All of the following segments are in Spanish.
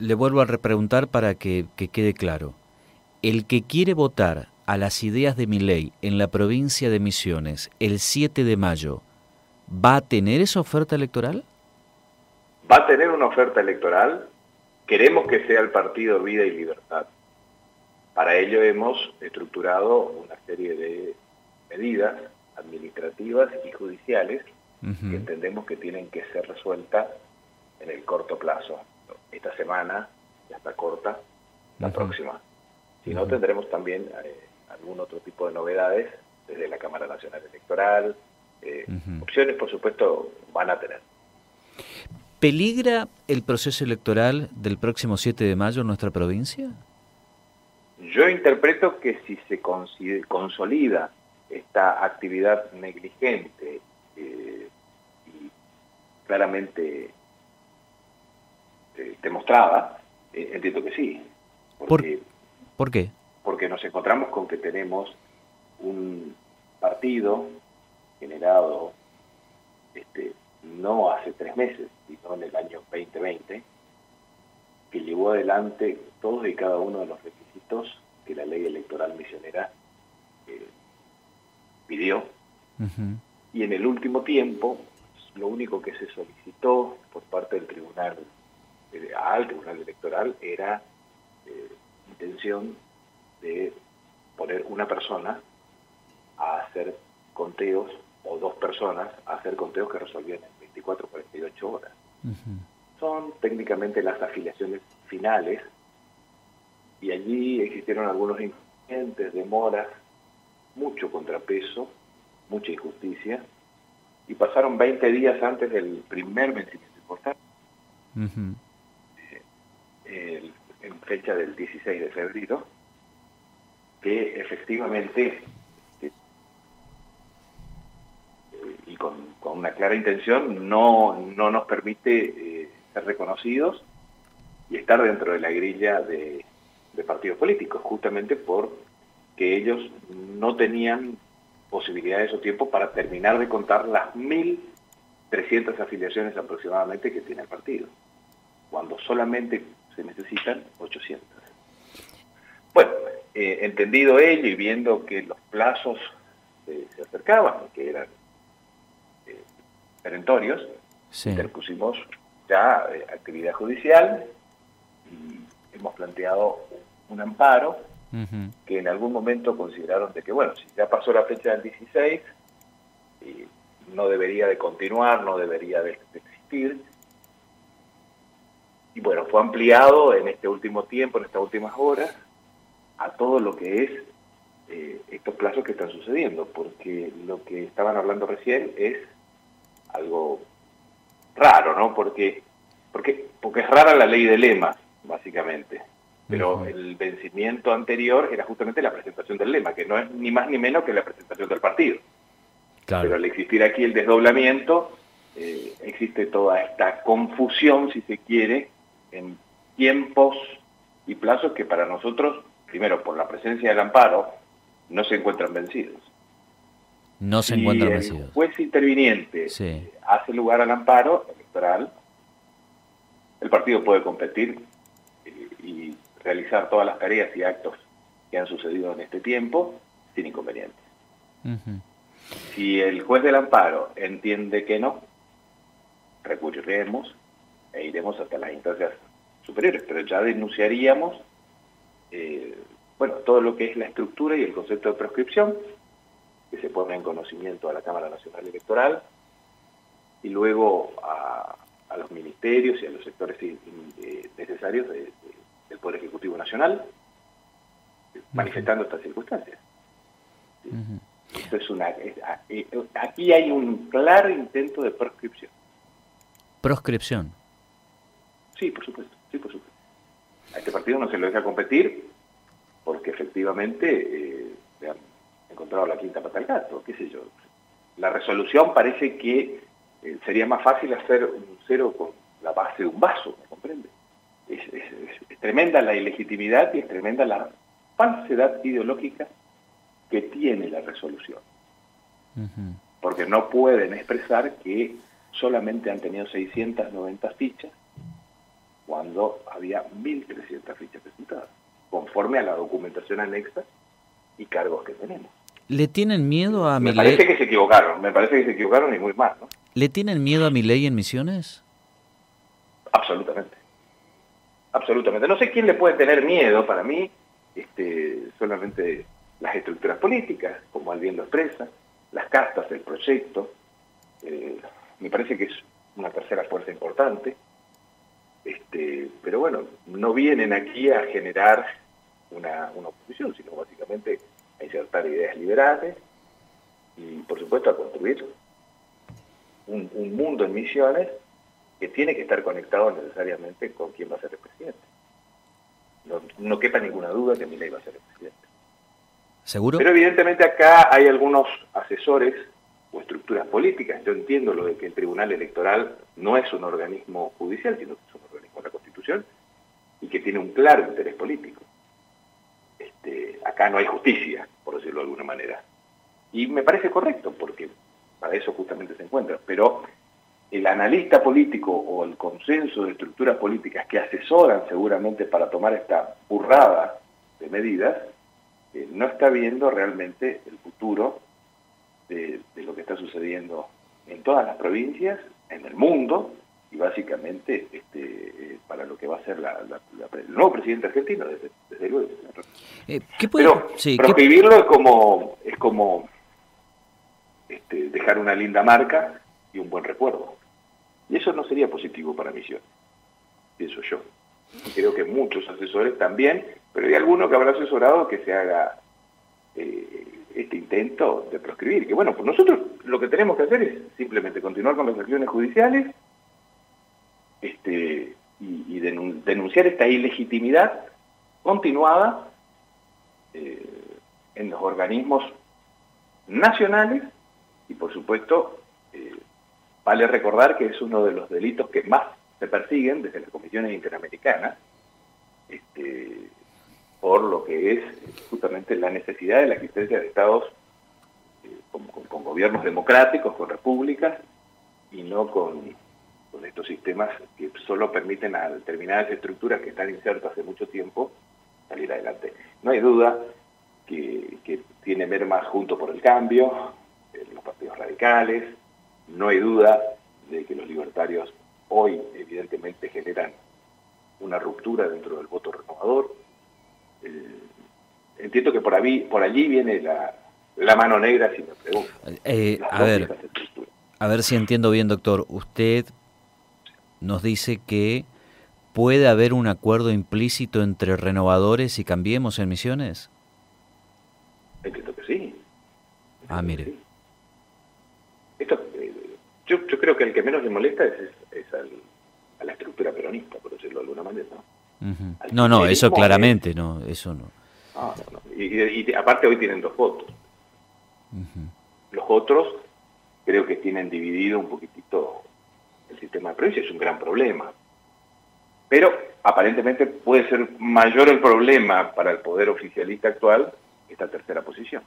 le vuelvo a repreguntar para que, que quede claro. El que quiere votar a las ideas de mi ley en la provincia de Misiones el 7 de mayo, ¿va a tener esa oferta electoral? Va a tener una oferta electoral. Queremos que sea el partido Vida y Libertad. Para ello hemos estructurado una serie de medidas administrativas y judiciales que entendemos que tienen que ser resueltas en el corto plazo. Esta semana ya está corta, la próxima. Si no, tendremos también eh, algún otro tipo de novedades desde la Cámara Nacional Electoral. Eh, opciones, por supuesto, van a tener. ¿Peligra el proceso electoral del próximo 7 de mayo en nuestra provincia? Yo interpreto que si se consolida esta actividad negligente eh, y claramente eh, demostrada, entiendo que sí. ¿Por qué? porque nos encontramos con que tenemos un partido generado este, no hace tres meses, sino en el año 2020, que llevó adelante todos y cada uno de los requisitos que la ley electoral misionera eh, pidió. Y en el último tiempo, lo único que se solicitó por parte del tribunal, eh, al tribunal electoral, era eh, intención de poner una persona a hacer conteos o dos personas a hacer conteos que resolvían en 24 48 horas. Son técnicamente las afiliaciones finales y allí existieron algunos inconvenientes, demoras, mucho contrapeso, mucha injusticia y pasaron 20 días antes del primer vencimiento importante, fecha del 16 de febrero, que efectivamente eh, y con, una clara intención no, no nos permite eh, ser reconocidos y estar dentro de la grilla de, partidos políticos, justamente porque ellos no tenían posibilidades o tiempo para terminar de contar las 1.300 afiliaciones aproximadamente que tiene el partido, cuando solamente se necesitan 800. Bueno, eh, entendido ello y viendo que los plazos se acercaban, que eran eh, perentorios, interpusimos ya eh, actividad judicial y hemos planteado un amparo que en algún momento consideraron de que, bueno, si ya pasó la fecha del 16, no debería de continuar, no debería de existir. Y bueno, fue ampliado en este último tiempo, en estas últimas horas, a todo lo que es eh, estos plazos que están sucediendo, porque lo que estaban hablando recién es algo raro, ¿no? Porque, porque, porque es rara la ley de lema, básicamente. Pero el vencimiento anterior era justamente la presentación del lema, que no es ni más ni menos que la presentación del partido. Pero al existir aquí el desdoblamiento, eh, existe toda esta confusión, si se quiere, en tiempos y plazos que para nosotros primero por la presencia del amparo, no se encuentran vencidos. No se encuentran vencidos. el juez interviniente hace lugar al amparo electoral, el partido puede competir y, realizar todas las tareas y actos que han sucedido en este tiempo sin inconvenientes. Si el juez del amparo entiende que no, recurriremos e iremos hasta las instancias superiores, pero ya denunciaríamos eh, bueno, todo lo que es la estructura y el concepto de prescripción, que se pone en conocimiento a la Cámara Nacional Electoral, y luego a, los ministerios y a los sectores eh, necesarios del Poder Ejecutivo Nacional, manifestando estas circunstancias. es una, eh, aquí hay un claro intento de proscripción. ¿Proscripción? Sí, por supuesto, sí, por supuesto. A este partido no se lo deja competir porque efectivamente eh, han encontrado la quinta pata al gato, qué sé yo. La resolución parece que eh, sería más fácil hacer un cero con la base de un vaso, ¿me comprende? Es, tremenda la ilegitimidad y es tremenda la falsedad ideológica que tiene la resolución. Porque no pueden expresar que solamente han tenido 690 fichas cuando había 1.300 fichas presentadas, conforme a la documentación anexa y cargos que tenemos. ¿Le tienen miedo a Me parece que se equivocaron, me parece que se equivocaron y muy mal, ¿no? ¿Le tienen miedo a mi ley en Misiones? Absolutamente. Absolutamente. No sé quién le puede tener miedo, para mí, este, solamente las estructuras políticas, como alguien lo expresa, las cartas del proyecto. Eh, me parece que es una tercera fuerza importante. Este, pero bueno, no vienen aquí a generar una, una oposición, sino básicamente a insertar ideas liberales y, por supuesto, a construir un, mundo en misiones que tiene que estar conectado necesariamente con quién va a ser el presidente. No, no quepa ninguna duda que Milei va a ser el presidente. ¿Seguro? Pero evidentemente acá hay algunos asesores o estructuras políticas. Yo entiendo lo de que el Tribunal Electoral no es un organismo judicial, sino que es un organismo Y que tiene un claro interés político. Este, acá no hay justicia, por decirlo de alguna manera. Y me parece correcto, porque para eso justamente se encuentra. Pero el analista político o el consenso de estructuras políticas que asesoran seguramente para tomar esta burrada de medidas, eh, no está viendo realmente el futuro de, lo que está sucediendo en todas las provincias, en el mundo, y básicamente este, eh, para lo que va a ser el nuevo presidente argentino, desde, luego. Eh, Pero proscribirlo es como, es como este, dejar una linda marca y un buen recuerdo. Y eso no sería positivo para Misión, pienso yo. creo que muchos asesores también, pero hay alguno que habrá asesorado que se haga eh, este intento de proscribir. Que bueno, pues nosotros lo que tenemos que hacer es simplemente continuar con las acciones judiciales este, y, denunciar esta ilegitimidad continuada eh, en los organismos nacionales y por supuesto eh, vale recordar que es uno de los delitos que más se persiguen desde las comisiones interamericanas este, por lo que es justamente la necesidad de la existencia de estados eh, con, gobiernos democráticos, con repúblicas y no con, estos sistemas que solo permiten a determinadas estructuras que están insertas hace mucho tiempo salir adelante. No hay duda que, que tiene mermas junto por el cambio, los partidos radicales, no hay duda de que los libertarios hoy evidentemente generan una ruptura dentro del voto renovador, eh, entiendo que por, ahí, por allí viene la, la mano negra, si me pregunto. Eh, a ver, a ver si entiendo bien, doctor. Usted nos dice que puede haber un acuerdo implícito entre renovadores y cambiemos en misiones. Entiendo que sí. ah, mire. Esto, eh, yo, yo, creo que el que menos le molesta es, es, a la estructura peronista, por decirlo de alguna manera. ¿no? No, no, eso claramente, no, eso no. Y, aparte hoy tienen dos votos. Los otros creo que tienen dividido un poquitito sistema de provincia, es un gran problema. Pero aparentemente puede ser mayor el problema para el poder oficialista actual esta tercera posición.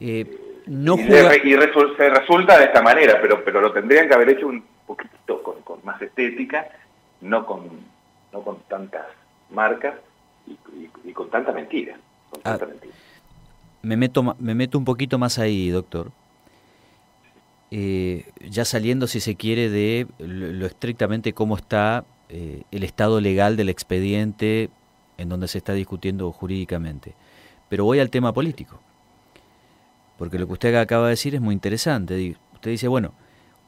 Eh, no y, se resulta de esta manera, pero, pero lo tendrían que haber hecho un poquitito con, con más estética, no con no con tantas marcas y, con tanta mentira. Ah, me, meto, me meto un poquito más ahí, doctor. Eh, ya saliendo, si se quiere, de lo, estrictamente cómo está eh, el estado legal del expediente en donde se está discutiendo jurídicamente. Pero voy al tema político. Porque lo que usted acaba de decir es muy interesante. Usted dice, bueno,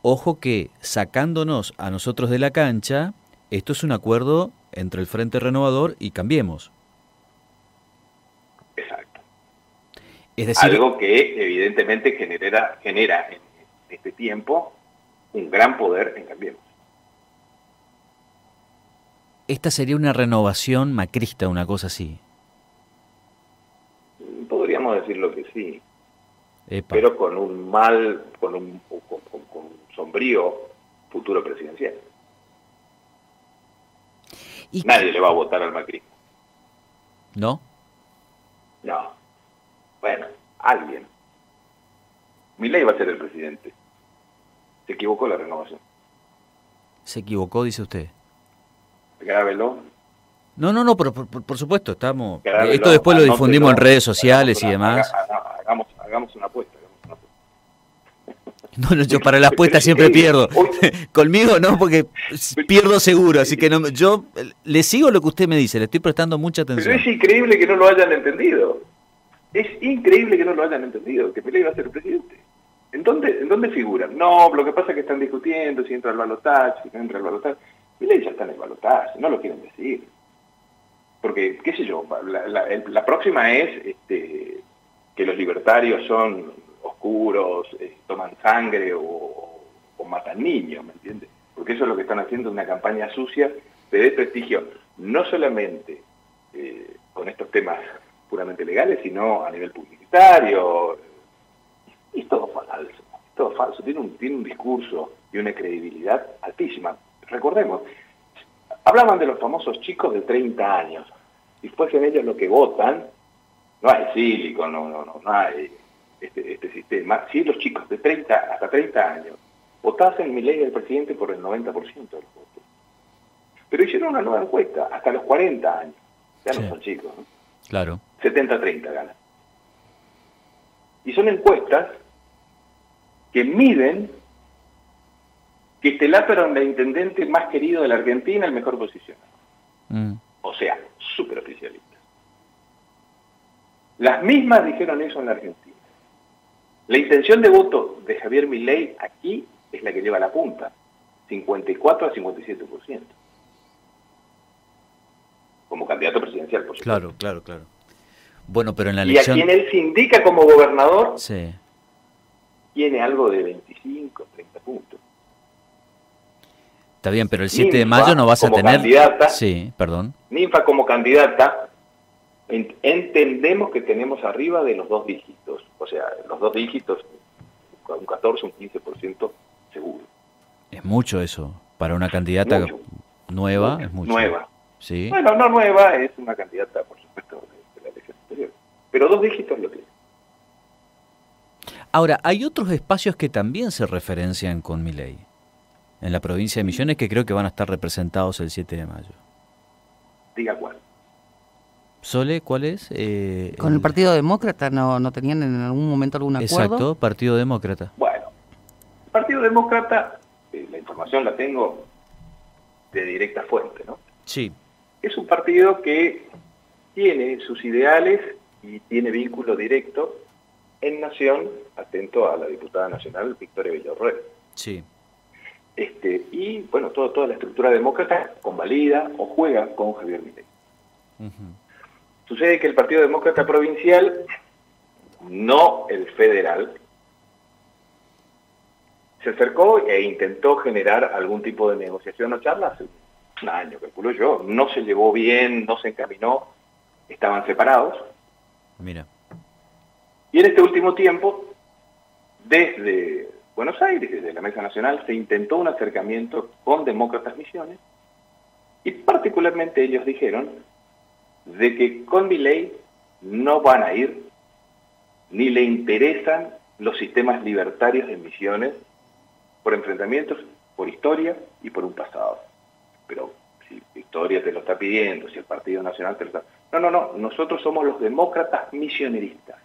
ojo que sacándonos a nosotros de la cancha, esto es un acuerdo entre el Frente Renovador y Cambiemos. Exacto. Es decir, algo que evidentemente genera, genera en este tiempo un gran poder en Cambiemos. Esta sería una renovación macrista, una cosa así. Podríamos decirlo que sí. Pero con un mal, con un, con un sombrío futuro presidencial. Nadie le va a votar al macrismo. ¿No? No. Bueno, alguien. ley va a ser el presidente. Se equivocó la renovación. ¿Se equivocó, dice usted? grábelo. No, no, no, por, por, supuesto, estamos... esto después lo difundimos en redes sociales y demás. hagamos, hagamos una apuesta. No, no, yo para la apuesta siempre pierdo. Conmigo no, porque pierdo seguro, así que no, yo le sigo lo que usted me dice, le estoy prestando mucha atención. Pero es increíble que no lo hayan entendido. Es increíble que no lo hayan entendido, que Pelé iba a ser presidente. ¿En dónde, ¿En dónde figuran? No, lo que pasa es que están discutiendo si entra el balotaje, si no entra el balotaje. Pelé ya está en el balotaje, no lo quieren decir. Porque, qué sé yo, la, la próxima es este, que los libertarios son oscuros, eh, toman sangre o, matan niños, ¿me entiendes? Porque eso es lo que están haciendo, una campaña sucia de desprestigio, no solamente eh, con estos temas puramente legales, sino a nivel publicitario. Y es todo falso, es todo falso. Tiene un, tiene un discurso y una credibilidad altísima. Recordemos, hablaban de los famosos chicos de 30 años. Si fuesen ellos los que votan, no hay silicon, no, no, no, no hay este, este, sistema, si los chicos de 30 hasta 30 años votasen mi ley del presidente por el 90% de los votos. Pero hicieron una nueva encuesta, hasta los 40 años. Ya no son chicos, ¿no? Claro. 70-30 ganan. Y son encuestas que miden que este era el intendente más querido de la Argentina, el mejor posicionado. Mm. O sea, súper oficialista. Las mismas dijeron eso en la Argentina. La intención de voto de Javier Milei aquí es la que lleva la punta, 54 a 57%. Como candidato presidencial, por supuesto. Claro, claro, claro. Bueno, pero en la elección... Y a quien él se indica como gobernador, tiene algo de 25, 30 puntos. Está bien, pero el 7 de mayo no vas a tener... Candidata, sí, perdón. Ninfa como candidata entendemos que tenemos arriba de los dos dígitos, o sea, los dos dígitos, un 14, un 15% seguro. Es mucho eso, para una candidata nueva es mucho. Nueva. ¿Sí? Bueno, no nueva, es una candidata, por supuesto, de, la elección anterior, pero dos dígitos lo tiene. Ahora, hay otros espacios que también se referencian con mi ley. En la provincia de Misiones que creo que van a estar representados el 7 de mayo. Diga cuál. Sole, ¿cuál es? Eh, ¿Con el, Partido Demócrata no, no tenían en algún momento algún acuerdo? Exacto, Partido Demócrata. Bueno, el Partido Demócrata, eh, la información la tengo de directa fuente, ¿no? Sí. Es un partido que tiene sus ideales y tiene vínculo directo en Nación, atento a la diputada nacional Victoria Villarreal. Sí. Este, y bueno, todo, toda la estructura demócrata convalida o juega con Javier Milei. Sucede que el Partido Demócrata Provincial, no el federal, se acercó e intentó generar algún tipo de negociación o charla hace un año, calculo yo. No se llevó bien, no se encaminó, estaban separados. Mira. Y en este último tiempo, desde Buenos Aires, desde la Mesa Nacional, se intentó un acercamiento con demócratas misiones y particularmente ellos dijeron de que con mi ley no van a ir ni le interesan los sistemas libertarios de misiones por enfrentamientos, por historia y por un pasado. Pero si Victoria te lo está pidiendo, si el Partido Nacional te lo está... No, no, no, nosotros somos los demócratas misioneristas.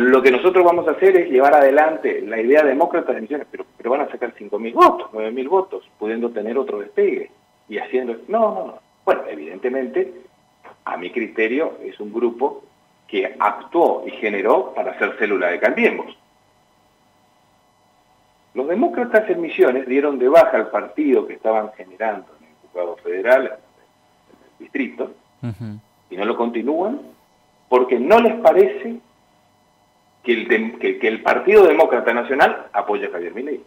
Lo que nosotros vamos a hacer es llevar adelante la idea demócrata de misiones, pero, pero van a sacar 5.000 votos, 9.000 votos, pudiendo tener otro despegue y haciendo... No, no, no. Bueno, evidentemente, a mi criterio, es un grupo que actuó y generó para hacer célula de Cambiemos. Los demócratas en Misiones dieron de baja al partido que estaban generando en el juzgado federal, en el distrito, y no lo continúan porque no les parece que el, que, el Partido Demócrata Nacional apoya a Javier Milei.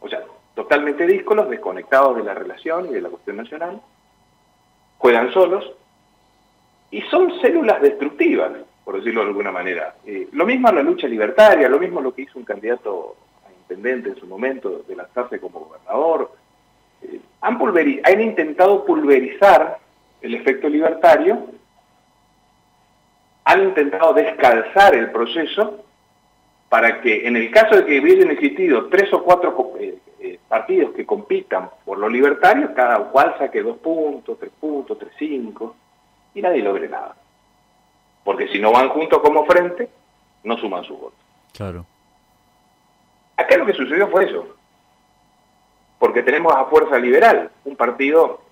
O sea, totalmente díscolos, desconectados de la relación y de la cuestión nacional, juegan solos y son células destructivas, por decirlo de alguna manera. Eh, lo mismo la lucha libertaria, lo mismo lo que hizo un candidato a intendente en su momento de lanzarse como gobernador. Eh, han, han intentado pulverizar el efecto libertario, han intentado descalzar el proceso para que en el caso de que hubiesen existido tres o cuatro eh, eh, partidos que compitan por lo libertario, cada cual saque dos puntos, tres puntos, tres, cinco, y nadie logre nada. Porque si no van juntos como frente, no suman su voto. Claro. Acá lo que sucedió fue eso. Porque tenemos a Fuerza Liberal, un partido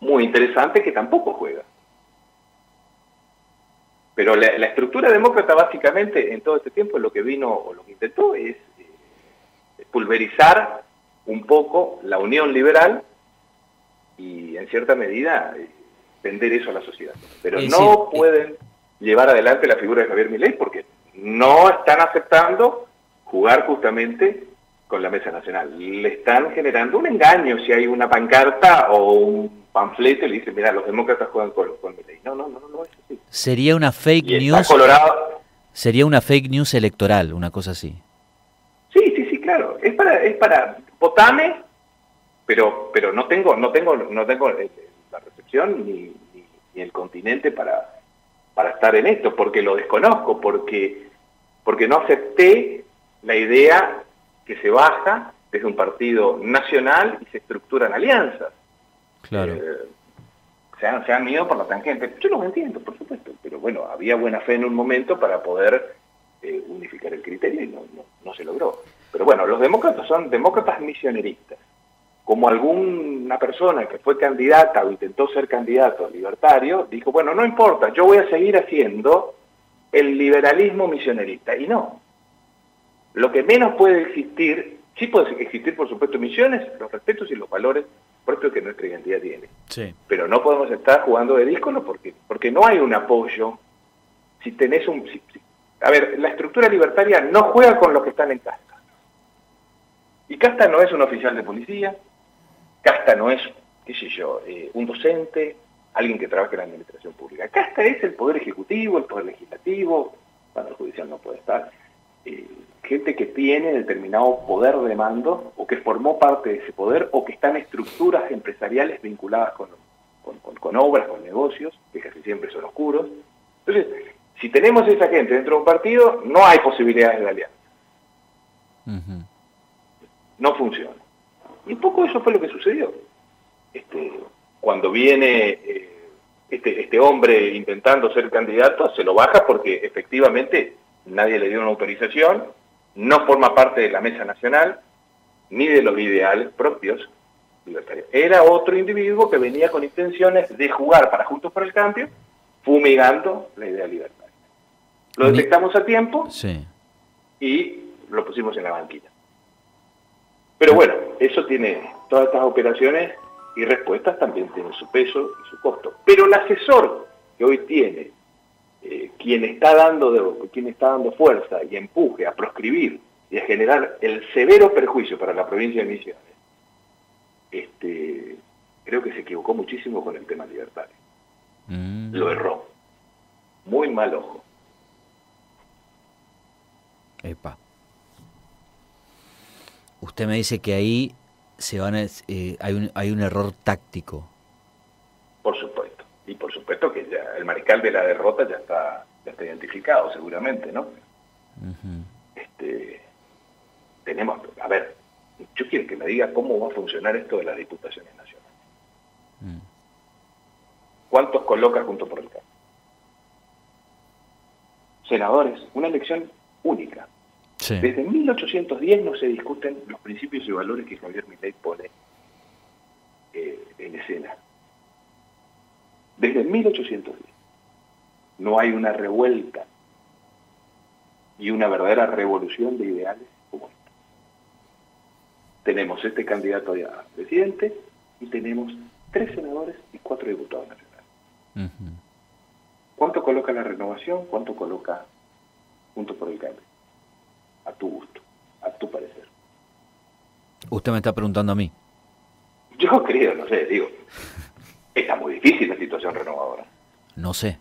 muy interesante que tampoco juega. Pero la, estructura demócrata básicamente en todo este tiempo lo que vino o lo que intentó es eh, pulverizar un poco la unión liberal y en cierta medida eh, vender eso a la sociedad. Pero no pueden llevar adelante la figura de Javier Milei porque no están aceptando jugar justamente con la Mesa Nacional. Le están generando un engaño si hay una pancarta o un panfleto y le dicen, mira, los demócratas juegan con, con No, no, no, no es así. Sería una fake news. Sería una fake news electoral, una cosa así. Sí, sí, sí, claro. Es para, es para votame, pero, pero no tengo, no tengo, no tengo la recepción ni, ni, el continente para, para estar en esto, porque lo desconozco, porque, porque no acepté la idea que se baja desde un partido nacional y se estructuran alianzas. Claro. Eh, se, han, se han ido por la tangente. Yo lo entiendo, por supuesto, pero bueno, había buena fe en un momento para poder eh, unificar el criterio y no, no, se logró. Pero bueno, los demócratas son demócratas misioneristas. Como alguna persona que fue candidata o intentó ser candidato libertario, dijo, bueno, no importa, yo voy a seguir haciendo el liberalismo misionerista. Y no, lo que menos puede existir, sí puede existir por supuesto misiones, los respetos y los valores propios que nuestra identidad tiene. Sí. Pero no podemos estar jugando de díscolo porque, porque no hay un apoyo. Si tenés un... a ver, la estructura libertaria no juega con los que están en casta. Y casta no es un oficial de policía, casta no es, qué sé yo, eh, un docente, alguien que trabaja en la administración pública. Casta es el poder ejecutivo, el poder legislativo, cuando el judicial no puede estar. Eh, gente que tiene determinado poder de mando o que formó parte de ese poder o que están estructuras empresariales vinculadas con, con, obras, con negocios, que casi siempre son oscuros. Entonces, si tenemos esa gente dentro de un partido, no hay posibilidades de alianza. No funciona. Y un poco eso fue lo que sucedió. Este, cuando viene eh, este, este hombre intentando ser candidato, se lo baja porque efectivamente nadie le dio una autorización, no forma parte de la mesa nacional, ni de los ideales propios libertarios. Era otro individuo que venía con intenciones de jugar para Juntos por el Cambio, fumigando la idea libertaria. Lo detectamos a tiempo y lo pusimos en la banquilla. Pero bueno, eso tiene, todas estas operaciones y respuestas también tienen su peso y su costo. Pero el asesor que hoy tiene eh, quien, está dando de, quien está dando fuerza y empuje a proscribir y a generar el severo perjuicio para la provincia de Misiones, este, creo que se equivocó muchísimo con el tema libertario. Mm. Lo erró. Muy mal ojo. Epa. Usted me dice que ahí se van a, eh, hay, un, hay un error táctico. Por supuesto. Y por supuesto que ya el mariscal de la derrota ya está, está identificado seguramente, ¿no? este, tenemos, a ver, yo quiero que me diga cómo va a funcionar esto de las diputaciones nacionales. Mm. ¿Cuántos coloca junto por el cambio? Senadores, una elección única. Desde 1810 no se discuten los principios y valores que Javier Milei pone eh, en escena desde 1810. No hay una revuelta y una verdadera revolución de ideales como esta. Tenemos este candidato a presidente y tenemos tres senadores y cuatro diputados nacionales. ¿Cuánto coloca la renovación? ¿Cuánto coloca Junto por el Cambio? A tu gusto, a tu parecer. Usted me está preguntando a mí. Yo creo, no sé, digo. Está muy difícil la situación renovadora. No sé.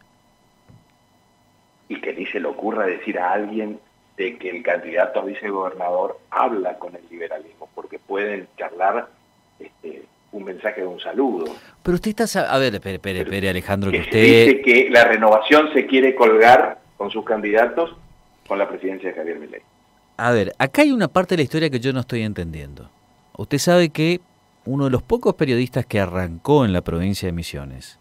Y que ni se le ocurra decir a alguien de que el candidato a vicegobernador habla con el liberalismo, porque pueden charlar este, un mensaje de un saludo. Pero usted está... A ver, espere, espere, espere Alejandro, que, usted... Dice que la renovación se quiere colgar con sus candidatos con la presidencia de Javier Milei. A ver, acá hay una parte de la historia que yo no estoy entendiendo. usted sabe que uno de los pocos periodistas que arrancó en la provincia de Misiones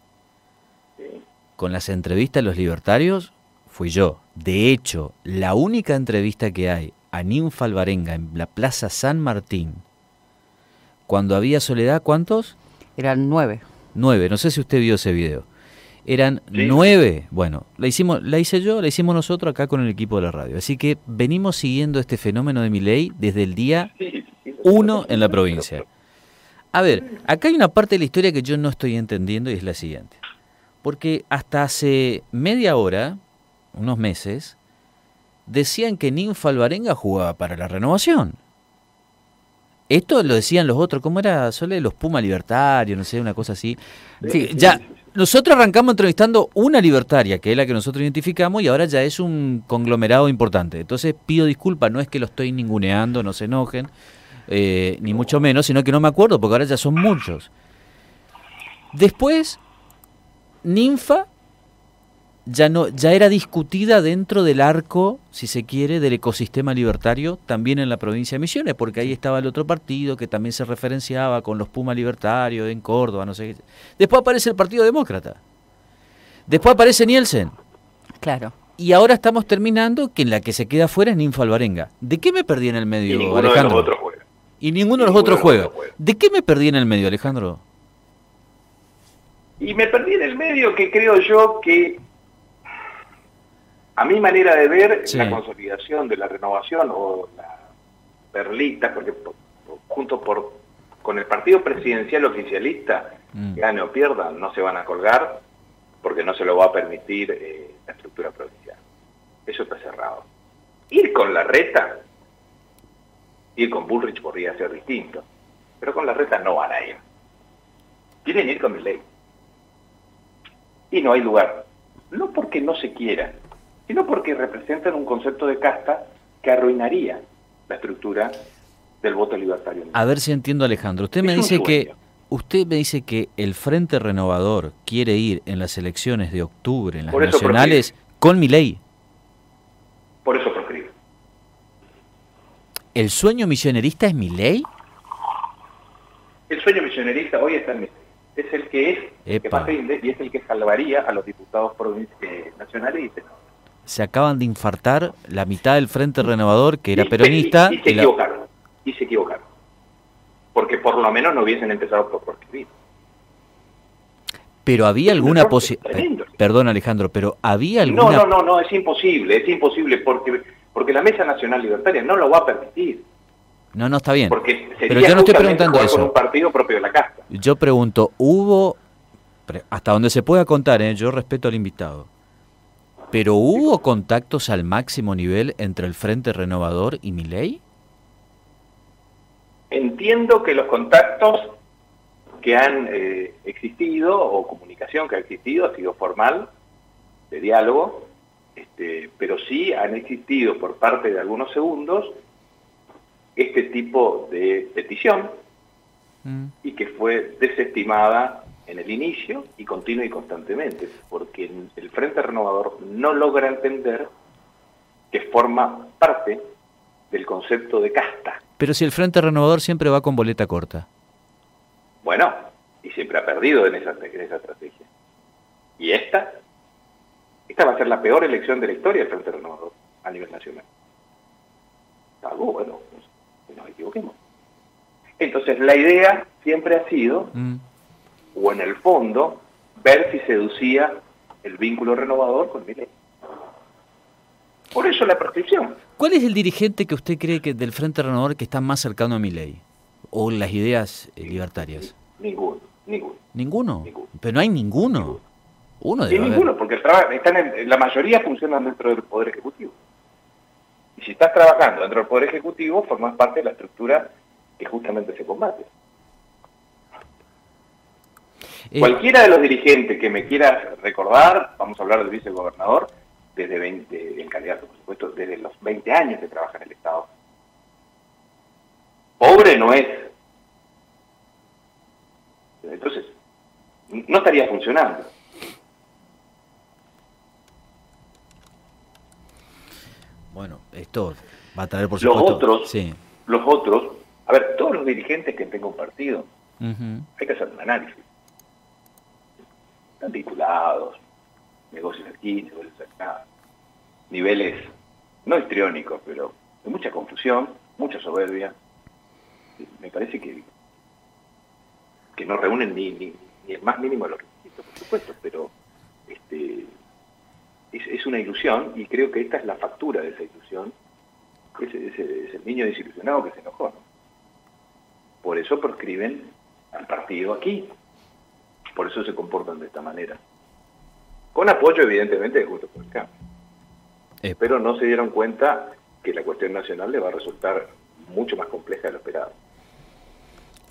con las entrevistas a los libertarios fui yo. De hecho, la única entrevista que hay a Ninfa Alvarenga en la Plaza San Martín, cuando había soledad, ¿cuántos? Eran nueve. Nueve, no sé si usted vio ese video. Eran nueve. Bueno, la hicimos, la hice yo, la hicimos nosotros acá con el equipo de la radio. Así que venimos siguiendo este fenómeno de mi ley desde el día uno en la provincia. A ver, acá hay una parte de la historia que yo no estoy entendiendo y es la siguiente. Porque hasta hace media hora, unos meses, decían que Ninfa Alvarenga jugaba para la renovación. Esto lo decían los otros, ¿cómo era? Solo los Puma Libertarios, no sé, una cosa así. ya, nosotros arrancamos entrevistando una libertaria, que es la que nosotros identificamos, y ahora ya es un conglomerado importante. Entonces pido disculpas, no es que lo estoy ninguneando, no se enojen, eh, ni mucho menos, sino que no me acuerdo, porque ahora ya son muchos. Después, Ninfa ya, no, ya era discutida dentro del arco, si se quiere, del ecosistema libertario, también en la provincia de Misiones, porque ahí estaba el otro partido que también se referenciaba con los Pumas Libertarios en Córdoba, no sé qué. Después aparece el Partido Demócrata. Después aparece Nielsen. Claro. Y ahora estamos terminando que en la que se queda fuera es Ninfa Alvarenga. ¿De qué me perdí en el medio, y ninguno De los otros juega. Y ninguno de los otros juega. ¿De qué me perdí en el medio, Alejandro? Y me perdí en el medio que creo yo que a mi manera de ver, la consolidación de la renovación o la perlita, porque junto por con el partido presidencial oficialista, mm. gane o pierda, no se van a colgar porque no se lo va a permitir eh, la estructura provincial. Eso está cerrado. Ir con la reta, ir con Bullrich podría ser distinto, pero con la reta no van a ir. Quieren ir con mi ley. Y no hay lugar. No porque no se quiera, sino porque representan un concepto de casta que arruinaría la estructura del voto libertario. A ver si entiendo Alejandro. Usted me dice que usted me dice que el Frente Renovador quiere ir en las elecciones de octubre, en las nacionales, con mi ley. Por eso proscribe. ¿El sueño misionerista es mi ley? El sueño misionerista hoy está en mi ley. Es el que es, el que rinde y es el que salvaría a los diputados eh, nacionales y senadores se acaban de infartar la mitad del Frente Renovador, que era peronista. Y, se equivocaron, y se equivocaron. Porque por lo menos no hubiesen empezado por proscribir. Pero había alguna posibilidad. Perdón, Alejandro, pero había alguna. No, no, no, no, es imposible, es imposible porque, porque la Mesa Nacional Libertaria no lo va a permitir. No, no está bien. Porque pero yo no estoy preguntando eso. un partido propio de la casta. Yo pregunto, ¿hubo, hasta donde se pueda contar, eh, yo respeto al invitado, ¿Pero hubo contactos al máximo nivel entre el Frente Renovador y Milei? Entiendo que los contactos que han eh, existido o comunicación que ha existido ha sido formal, de diálogo, este, pero sí han existido por parte de algunos segundos este tipo de petición mm. y que fue desestimada en el inicio y continua y constantemente, porque el Frente Renovador no logra entender que forma parte del concepto de casta. Pero si el Frente Renovador siempre va con boleta corta. Bueno, y siempre ha perdido en esa, esa estrategia. Y esta, esta va a ser la peor elección de la historia del Frente Renovador a nivel nacional. Algo, bueno, no nos equivoquemos. Entonces la idea siempre ha sido mm o en el fondo ver si seducía el vínculo renovador con ley. Por eso la prescripción. ¿Cuál es el dirigente que usted cree que del Frente Renovador que está más cercano a mi ley? ¿O las ideas eh, libertarias? Ninguno, ninguno. ¿Ninguno? Pero no hay ninguno. Uno ninguno, porque están en, la mayoría funcionan dentro del Poder Ejecutivo. Y si estás trabajando dentro del Poder Ejecutivo, formas parte de la estructura que justamente se combate. Eh, Cualquiera de los dirigentes que me quiera recordar, vamos a hablar del vicegobernador, desde 20, el candidato por supuesto, desde los 20 años que trabaja en el Estado. Pobre no es. Entonces, no estaría funcionando. Bueno, esto va a traer por supuesto... Los otros, los otros A ver, todos los dirigentes que tengan un partido, hay que hacer un análisis. Están titulados, negocios aquí, negocios acá, niveles no histriónicos, pero de mucha confusión, mucha soberbia. Me parece que, que no reúnen ni, ni, el más mínimo de los requisitos, por supuesto, pero este, es, una ilusión y creo que esta es la factura de esa ilusión. Es, es, es el niño desilusionado que se enojó. ¿no? Por eso proscriben al partido aquí. Por eso se comportan de esta manera. Con apoyo, evidentemente, de Juntos por el Cambio. Eh. Pero no se dieron cuenta que la cuestión nacional le va a resultar mucho más compleja de lo esperado.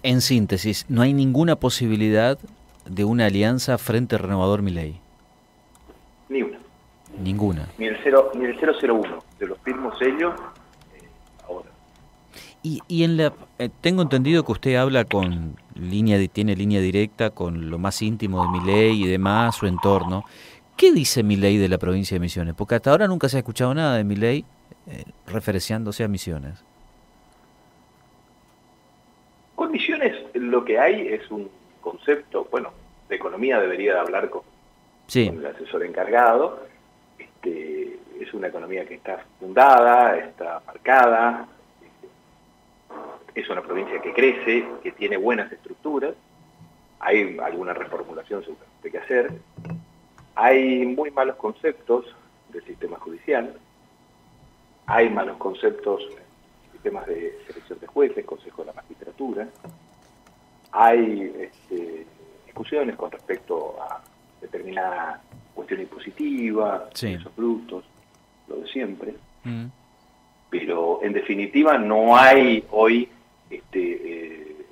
En síntesis, no hay ninguna posibilidad de una alianza frente renovador Milei. Ni una. Ninguna. Ni el, cero, ni el 001. De los mismos sellos, eh, ahora. Y, y en la, eh, tengo entendido que usted habla con línea, tiene línea directa con lo más íntimo de Milei y demás, su entorno. ¿Qué dice Milei de la provincia de Misiones? Porque hasta ahora nunca se ha escuchado nada de Milei eh, referenciándose a Misiones. Con Misiones lo que hay es un concepto, bueno, de economía debería de hablar con, el asesor encargado. Es una economía que está fundada, está marcada, es una provincia que crece, que tiene buenas estructuras, hay alguna reformulación seguramente que hacer, hay muy malos conceptos del sistema judicial, hay malos conceptos en sistemas de selección de jueces, Consejo de la Magistratura, hay este, discusiones con respecto a determinada cuestión impositiva, esos productos, lo de siempre. Mm. Pero en definitiva no hay hoy este, eh,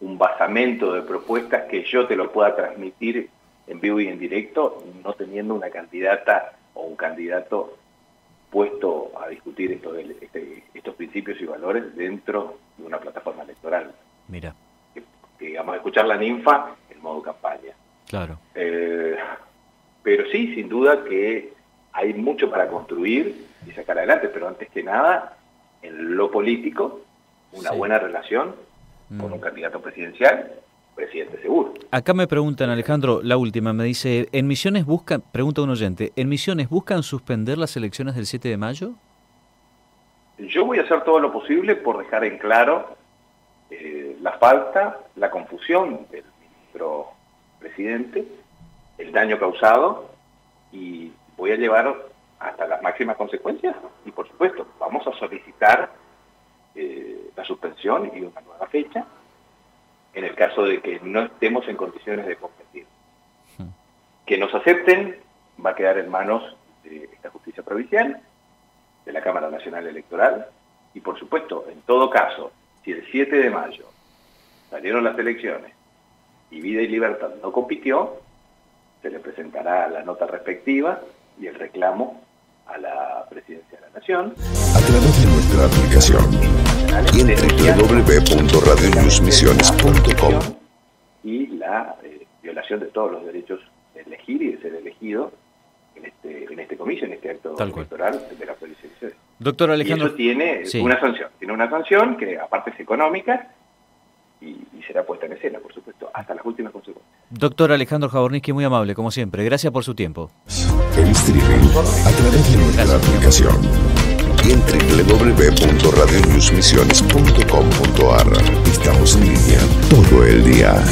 un basamento de propuestas que yo te lo pueda transmitir en vivo y en directo, no teniendo una candidata o un candidato puesto a discutir este, estos principios y valores dentro de una plataforma electoral. Mira. digamos, escuchar la ninfa en modo campaña. Claro. Eh, pero sí, sin duda que hay mucho para construir y sacar adelante, pero antes que nada, en lo político, una buena relación con mm. un candidato presidencial presidente seguro. Acá me preguntan, Alejandro, la última, me dice, ¿en Misiones buscan, pregunta un oyente, ¿en Misiones buscan suspender las elecciones del 7 de mayo? Yo voy a hacer todo lo posible por dejar en claro eh, la falta, la confusión del ministro presidente, el daño causado y voy a llevar hasta las máximas consecuencias y por supuesto vamos a solicitar eh, la suspensión y una nueva fecha en el caso de que no estemos en condiciones de competir. Hmm. Que nos acepten va a quedar en manos de esta justicia provincial, de la Cámara Nacional Electoral, y por supuesto, en todo caso, si el 7 de mayo salieron las elecciones y Vida y Libertad no compitió, se le presentará la nota respectiva y el reclamo a la Presidencia de la Nación. A través de nuestra aplicación y en www.radionewsmisiones.com y la eh, violación de todos los derechos de elegir y de ser elegido en este, en este comicio, en este acto electoral de la Policía de Doctor Alejandro. Y eso tiene una sanción, tiene una sanción que aparte es económica y, será puesta en escena, por supuesto, hasta las últimas consecuencias. Doctor Alejandro Jaborniski, muy amable, como siempre. Gracias por su tiempo. El streaming a través de nuestra aplicación y en www.radionewsmisiones.com.ar. Estamos en línea todo el día.